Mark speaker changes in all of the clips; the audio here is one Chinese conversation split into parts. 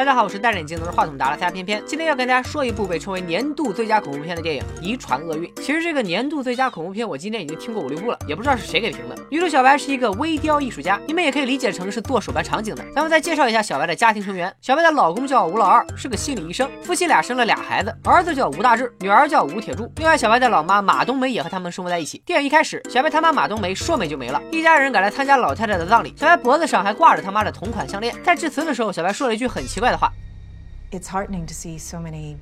Speaker 1: 大家好，我是戴着眼镜拿着话筒打了大偏偏，今天要跟大家说一部被称为年度最佳恐怖片的电影《遗传厄运》。其实这个年度最佳恐怖片，我今天已经听过五六部了，也不知道是谁给评的。女主小白是一个微雕艺术家，你们也可以理解成是做手办场景的。咱们再介绍一下小白的家庭成员，小白的老公叫吴老二，是个心理医生，夫妻俩生了俩孩子，儿子叫吴大志，女儿叫吴铁柱。另外，小白的老妈马冬梅也和他们生。活在一起。电影一开始，小白他妈马冬梅说没就没了，一家人赶来参加老太太的葬礼，小白脖子上还挂着他妈的同款项链。在致辞的时候，小白说了一句很奇怪的话。
Speaker 2: It's heartening to see so many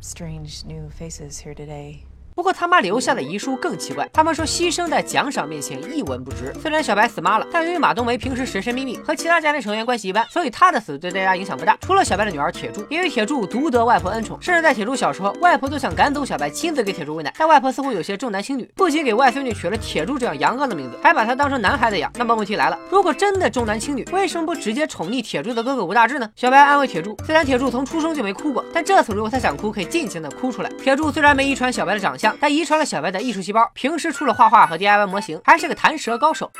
Speaker 2: strange new faces here today.
Speaker 1: 不过他妈留下的遗书更奇怪，他们说牺牲在奖赏面前一文不值。虽然小白死妈了，但由于马冬梅平时神神秘秘，和其他家庭成员关系一般，所以她的死对大家影响不大。除了小白的女儿铁柱，因为铁柱独得外婆恩宠，甚至在铁柱小时候，外婆都想赶走小白，亲自给铁柱喂奶。但外婆似乎有些重男轻女，不仅给外孙女取了铁柱这样阳刚的名字，还把她当成男孩子养。那么问题来了，如果真的重男轻女，为什么不直接宠溺铁柱的哥哥吴大志呢？小白安慰铁柱，虽然铁柱从出生就没哭过，但这次如果他想哭，可以尽情的哭出来。铁柱虽然没遗传小白的长相，他遗传了小白。的艺术细胞，平时除了画画和 DIY 模型，还是个弹舌高手。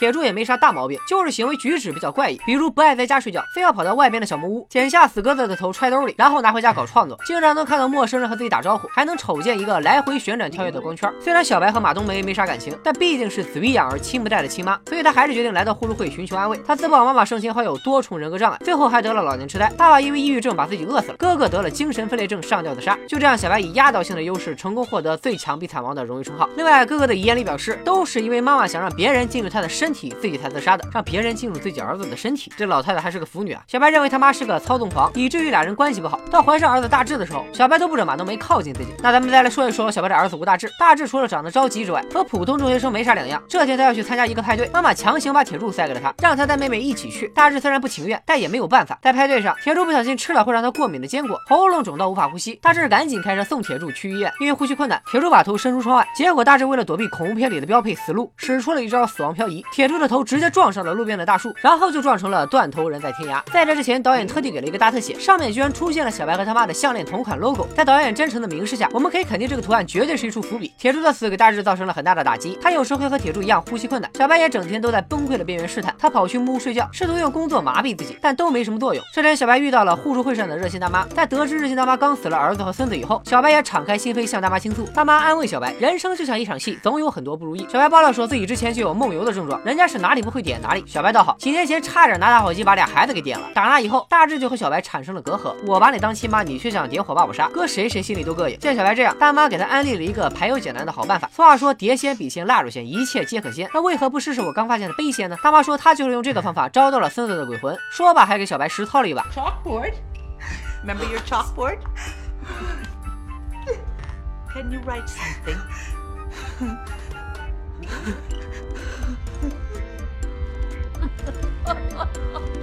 Speaker 1: 铁柱也没啥大毛病，就是行为举止比较怪异，比如不爱在家睡觉，非要跑到外边的小木屋，剪下死鸽子的头揣兜里，然后拿回家搞创作。经常能看到陌生人和自己打招呼，还能瞅见一个来回旋转跳跃的光圈。虽然小白和马冬梅没啥感情，但毕竟是子欲养而亲不待的亲妈，所以他还是决定来到互助会寻求安慰。他自曝妈妈生前患有多重人格障碍，最后还得了老年痴呆。爸爸因为抑郁症把自己饿死了，哥哥得了精神分裂症上吊自杀。就这样，小白以压倒性的优势成功获得最强逼惨王的荣誉称号。另外，哥哥的遗言里表示，都是因为妈妈想让别人进入他的身体，自己才自杀的。让别人进入自己儿子的身体，这老太太还是个腐女啊！小白认为他妈是个操纵狂，以至于俩人关系不好。到怀上儿子大志的时候，小白都不准马冬梅靠近自己。那咱们再来说一说小白的儿子吴大志。大志除了长得着急之外，和普通中学生没啥两样。这天他要去参加一个派对，妈妈强行把铁柱塞给了他，让他带妹妹一起去。大志虽然不情愿，但也没有办法。在派对上，铁柱不小心吃了会让他过敏的坚果，喉咙肿到无法呼吸。大志赶紧开车送铁柱去医院。因为呼吸困难，铁柱把头伸出窗外。结果大志为了躲避恐怖片里的标配死路，使出了一招死亡漂移，铁柱的头直接撞上了路边的大树。然后就撞成了断头人在天涯。在这之前，导演特地给了一个大特写，上面居然出现了小白和他妈的项链同款 logo。在导演真诚的明示下，我们可以肯定这个图案绝对是一处伏笔。铁柱的死给大志造成了很大的打击，他有时会和铁柱一样呼吸困难。小白也整天都在崩溃的边缘试探，他跑去木屋睡觉，试图用工作麻痹自己，但都没什么作用。这天，小白遇到了互助会上的热心大妈，在得知热心大妈刚死了儿子和孙子以后，小白也敞开心扉向大妈倾诉。大妈安慰小白，人生就像一场戏，总有很多不如意。小白爆料说自己之前就有梦游的症状，人家是哪里不会点哪里。小白倒好，几年前差点。拿打火机把俩孩子给点了，打那以后，大志就和小白产生了隔阂。我把你当亲妈，你却想点火把我杀，搁谁谁心里都膈应。见小白这样，大妈给他安利了一个排忧解难的好办法。俗话说，碟仙、笔仙、蜡烛仙，一切皆可仙。那为何不试试我刚发现的杯仙呢？大妈说，她就是用这个方法招到了孙子的鬼魂。说吧，还给小白实操了一把。
Speaker 3: Chalkboard，remember your chalkboard？Can you write something？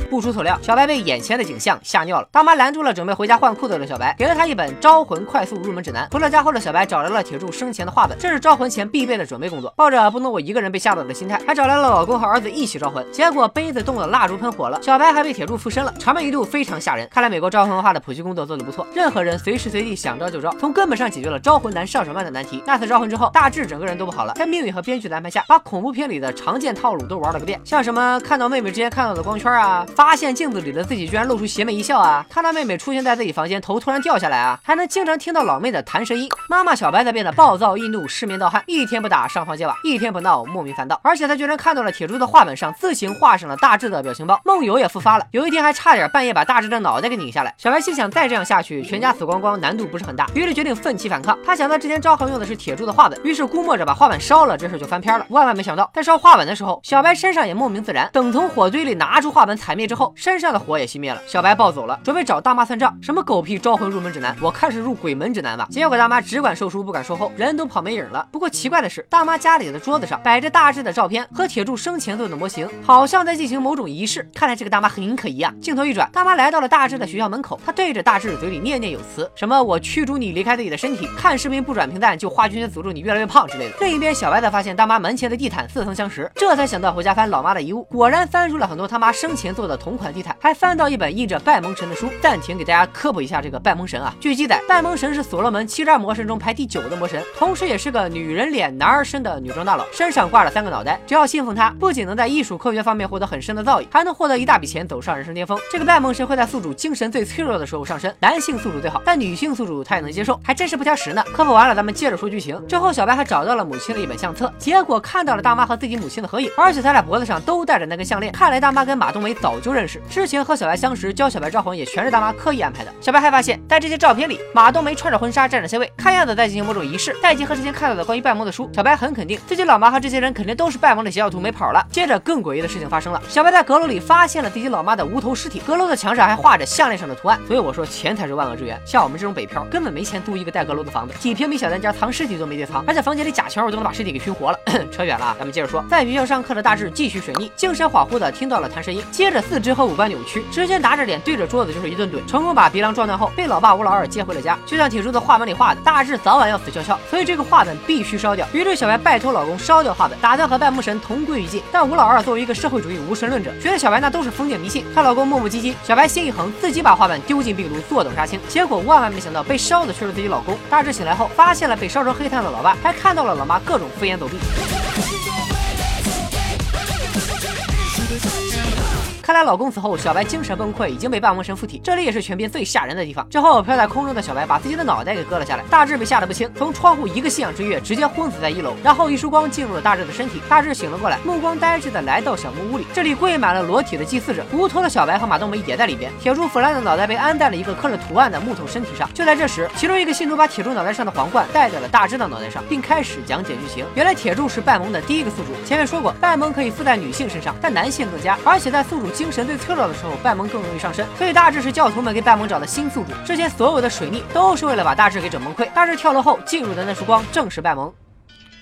Speaker 1: 不出所料，小白被眼前的景象吓尿了。大妈拦住了准备回家换裤子的小白，给了他一本《招魂快速入门指南》。回到家后的小白找来了铁柱生前的画本，这是招魂前必备的准备工作。抱着不能我一个人被吓到的心态，还找来了老公和儿子一起招魂。结果杯子动了，蜡烛喷火了，小白还被铁柱附身了，场面一度非常吓人。看来美国招魂文化的普及工作做得不错，任何人随时随地想招就招，从根本上解决了招魂难上手慢的难题。那次招魂之后，大志整个人都不好了，在命运和编剧的安排下，把恐怖片里的常见套路都玩了个遍，像什么看到妹妹之前看到的光圈啊，发现镜子里的。自己居然露出邪魅一笑啊！看到妹妹出现在自己房间，头突然掉下来啊！还能经常听到老妹的弹舌音。妈妈小白则变得暴躁易怒、失眠盗汗，一天不打上房揭瓦，一天不闹莫名烦躁。而且他居然看到了铁柱的画本上自行画上了大志的表情包，梦游也复发了。有一天还差点半夜把大志的脑袋给拧下来。小白心想，再这样下去，全家死光光难度不是很大，于是决定奋起反抗。他想到之前招魂用的是铁柱的画本，于是估摸着把画本烧了，这事就翻篇了。万万没想到，在烧画本的时候，小白身上也莫名自燃。等从火堆里拿出画本踩灭之后，身上的火也熄灭了。小白。暴走了，准备找大妈算账。什么狗屁招魂入门指南，我看是入鬼门指南吧。结果大妈只管售书不敢售后，人都跑没影了。不过奇怪的是，大妈家里的桌子上摆着大志的照片和铁柱生前做的模型，好像在进行某种仪式。看来这个大妈很可疑啊。镜头一转，大妈来到了大志的学校门口，她对着大志嘴里念念有词，什么我驱逐你离开自己的身体，看视频不转评赞就花圈圈诅咒你越来越胖之类的。另一边，小白则发现大妈门前的地毯似曾相识，这才想到回家翻老妈的遗物，果然翻出了很多他妈生前做的同款地毯，还翻到一本印着拜蒙神的书。暂停，给大家科普一下这个拜蒙神啊。据记载，拜蒙神是所罗门七十二魔神中排第九的魔神，同时也是个女人脸男儿身的女装大佬，身上挂着三个脑袋。只要信奉他，不仅能在艺术科学方面获得很深的造诣，还能获得一大笔钱，走上人生巅峰。这个拜蒙神会在宿主精神最脆弱的时候上身，男性宿主最好，但女性宿主他也能接受，还真是不挑食呢。科普完了，咱们接着说剧情。之后，小白还找到了母亲的一本相册，结果看到了大妈和自己母亲的合影，而且他俩脖子上都戴着那根项链。看来大妈跟马冬梅早就就认识，之前和小白相识，教小白招魂也全是大妈刻意安排的。小白还发现，在这些照片里，马冬梅穿着婚纱站着 C 位，看样子在进行某种仪式。再结合之前看到的关于拜蒙的书，小白很肯定自己老妈和这些人肯定都是拜蒙的邪教徒，没跑了。接着更诡异的事情发生了，小白在阁楼里发现了自己老妈的无头尸体，阁楼的墙上还画着项链上的图案。所以我说钱才是万恶之源，像我们这种北漂根本没钱租一个带阁楼的房子，几平米小单间藏尸体都没地藏，而且房间里假墙我都能把尸体给熏活了。扯远了，咱们接着说，在学校上课的大志继续水逆，精神恍惚的听到了弹声音，接着四肢和五官扭曲，直接拿着脸对着桌子就是一顿怼，成功把鼻梁撞断后，被老爸吴老二接回了家。就像铁柱子画本里画的，大志早晚要死翘翘，所以这个画本必须烧掉。于是小白拜托老公烧掉画本，打算和拜木神同归于尽。但吴老二作为一个社会主义无神论者，觉得小白那都是封建迷信。她老公磨磨唧唧，小白心一横，自己把画本丢进壁炉，坐等杀青。结果万万没想到，被烧的却是自己老公。大志醒来后，发现了被烧成黑炭的老爸，还看到了老妈各种飞檐走壁。看来老公死后，小白精神崩溃，已经被半魔神附体。这里也是全片最吓人的地方。之后飘在空中的小白把自己的脑袋给割了下来，大志被吓得不轻，从窗户一个信仰之跃，直接昏死在一楼。然后一束光进入了大志的身体，大志醒了过来，目光呆滞的来到小木屋里，这里跪满了裸体的祭祀者，无头的小白和马冬梅也在里边。铁柱腐烂的脑袋被安在了一个刻着图案的木头身体上。就在这时，其中一个信徒把铁柱脑袋上的皇冠戴在了大志的脑袋上，并开始讲解剧情。原来铁柱是半蒙的第一个宿主，前面说过，半蒙可以附在女性身上，但男性更佳，而且在宿主精神最脆弱的。时候，拜蒙更容易上身，所以大致是教徒们给拜蒙找的新宿主。之前所有的水逆都是为了把大致给整崩溃。大致跳楼后进入的那束光正是拜蒙。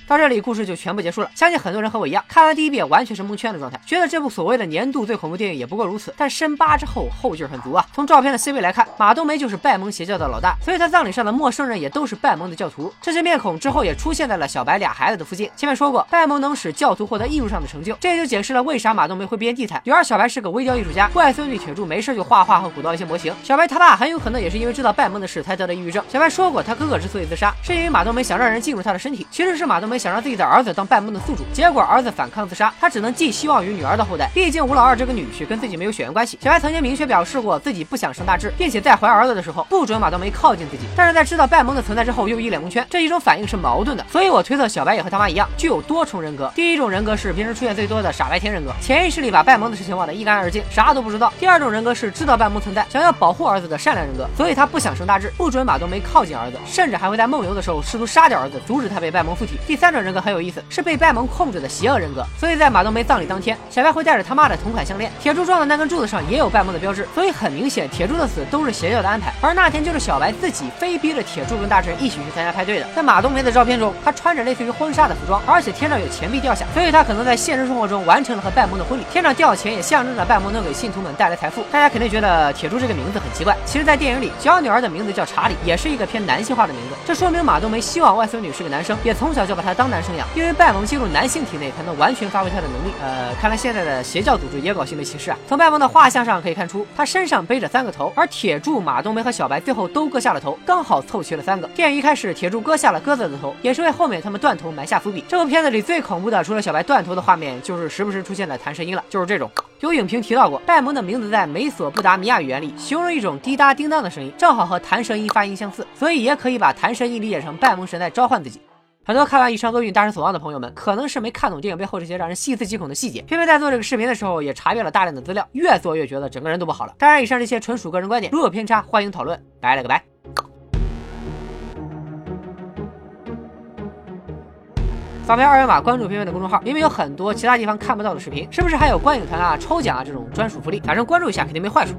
Speaker 1: 到这里，故事就全部结束了。相信很多人和我一样，看完第一遍完全是蒙圈的状态，觉得这部所谓的年度最恐怖电影也不过如此。但深扒之后，后劲很足啊。从照片的 C 位来看，马冬梅就是拜蒙邪教的老大，所以他葬礼上的陌生人也都是拜蒙的教徒。这些面孔之后也出现在了小白俩孩子的附近。前面说过，拜蒙能使教徒获得艺术上的成就，这也就解释了为啥马冬梅会编地毯。女儿小白是个微雕艺术家，外孙女铁柱没事就画画和鼓捣一些模型。小白他爸很有可能也是因为知道拜蒙的事才得了抑郁症。小白说过，他哥哥之所以自杀，是因为马冬梅想让人进入他的身体，其实是马冬梅想让自己的儿子。当拜蒙的宿主，结果儿子反抗自杀，他只能寄希望于女儿的后代。毕竟吴老二这个女婿跟自己没有血缘关系。小白曾经明确表示过自己不想生大志，并且在怀儿子的时候不准马冬梅靠近自己。但是在知道拜蒙的存在之后，又一脸蒙圈。这一种反应是矛盾的，所以我推测小白也和他妈一样，具有多重人格。第一种人格是平时出现最多的傻白甜人格，潜意识里把拜蒙的事情忘得一干二净，啥都不知道。第二种人格是知道拜蒙存在，想要保护儿子的善良人格，所以他不想生大志，不准马冬梅靠近儿子，甚至还会在梦游的时候试图杀掉儿子，阻止他被拜蒙附体。第三三种人格很有意思，是被拜蒙控。制的邪恶人格，所以在马冬梅葬礼当天，小白会带着他妈的同款项链。铁柱撞的那根柱子上也有拜蒙的标志，所以很明显，铁柱的死都是邪教的安排。而那天就是小白自己非逼着铁柱跟大臣一起去参加派对的。在马冬梅的照片中，她穿着类似于婚纱的服装，而且天上有钱币掉下，所以她可能在现实生活中完成了和拜蒙的婚礼。天上掉钱也象征着拜蒙能给信徒们带来财富。大家肯定觉得铁柱这个名字很奇怪，其实，在电影里，小女儿的名字叫查理，也是一个偏男性化的名字。这说明马冬梅希望外孙女是个男生，也从小就把他当男生养，因为拜蒙进入男性体内才能完。全发挥他的能力。呃，看来现在的邪教组织也搞性别歧视啊。从拜蒙的画像上可以看出，他身上背着三个头，而铁柱、马冬梅和小白最后都割下了头，刚好凑齐了三个。电影一开始，铁柱割下了鸽子的头，也是为后面他们断头埋下伏笔。这部片子里最恐怖的，除了小白断头的画面，就是时不时出现的弹射音了，就是这种。有影评提到过，拜蒙的名字在美索不达米亚语言里形容一种滴答叮当的声音，正好和弹舌音发音相似，所以也可以把弹舌音理解成拜蒙神在召唤自己。很多看完以上厄运大失所望的朋友们，可能是没看懂电影背后这些让人细思极恐的细节。偏偏在做这个视频的时候，也查阅了大量的资料，越做越觉得整个人都不好了。当然，以上这些纯属个人观点，如有偏差，欢迎讨论。拜了个拜。扫描二维码关注片片的公众号，里面有很多其他地方看不到的视频，是不是还有观影团啊、抽奖啊这种专属福利？反正关注一下肯定没坏处。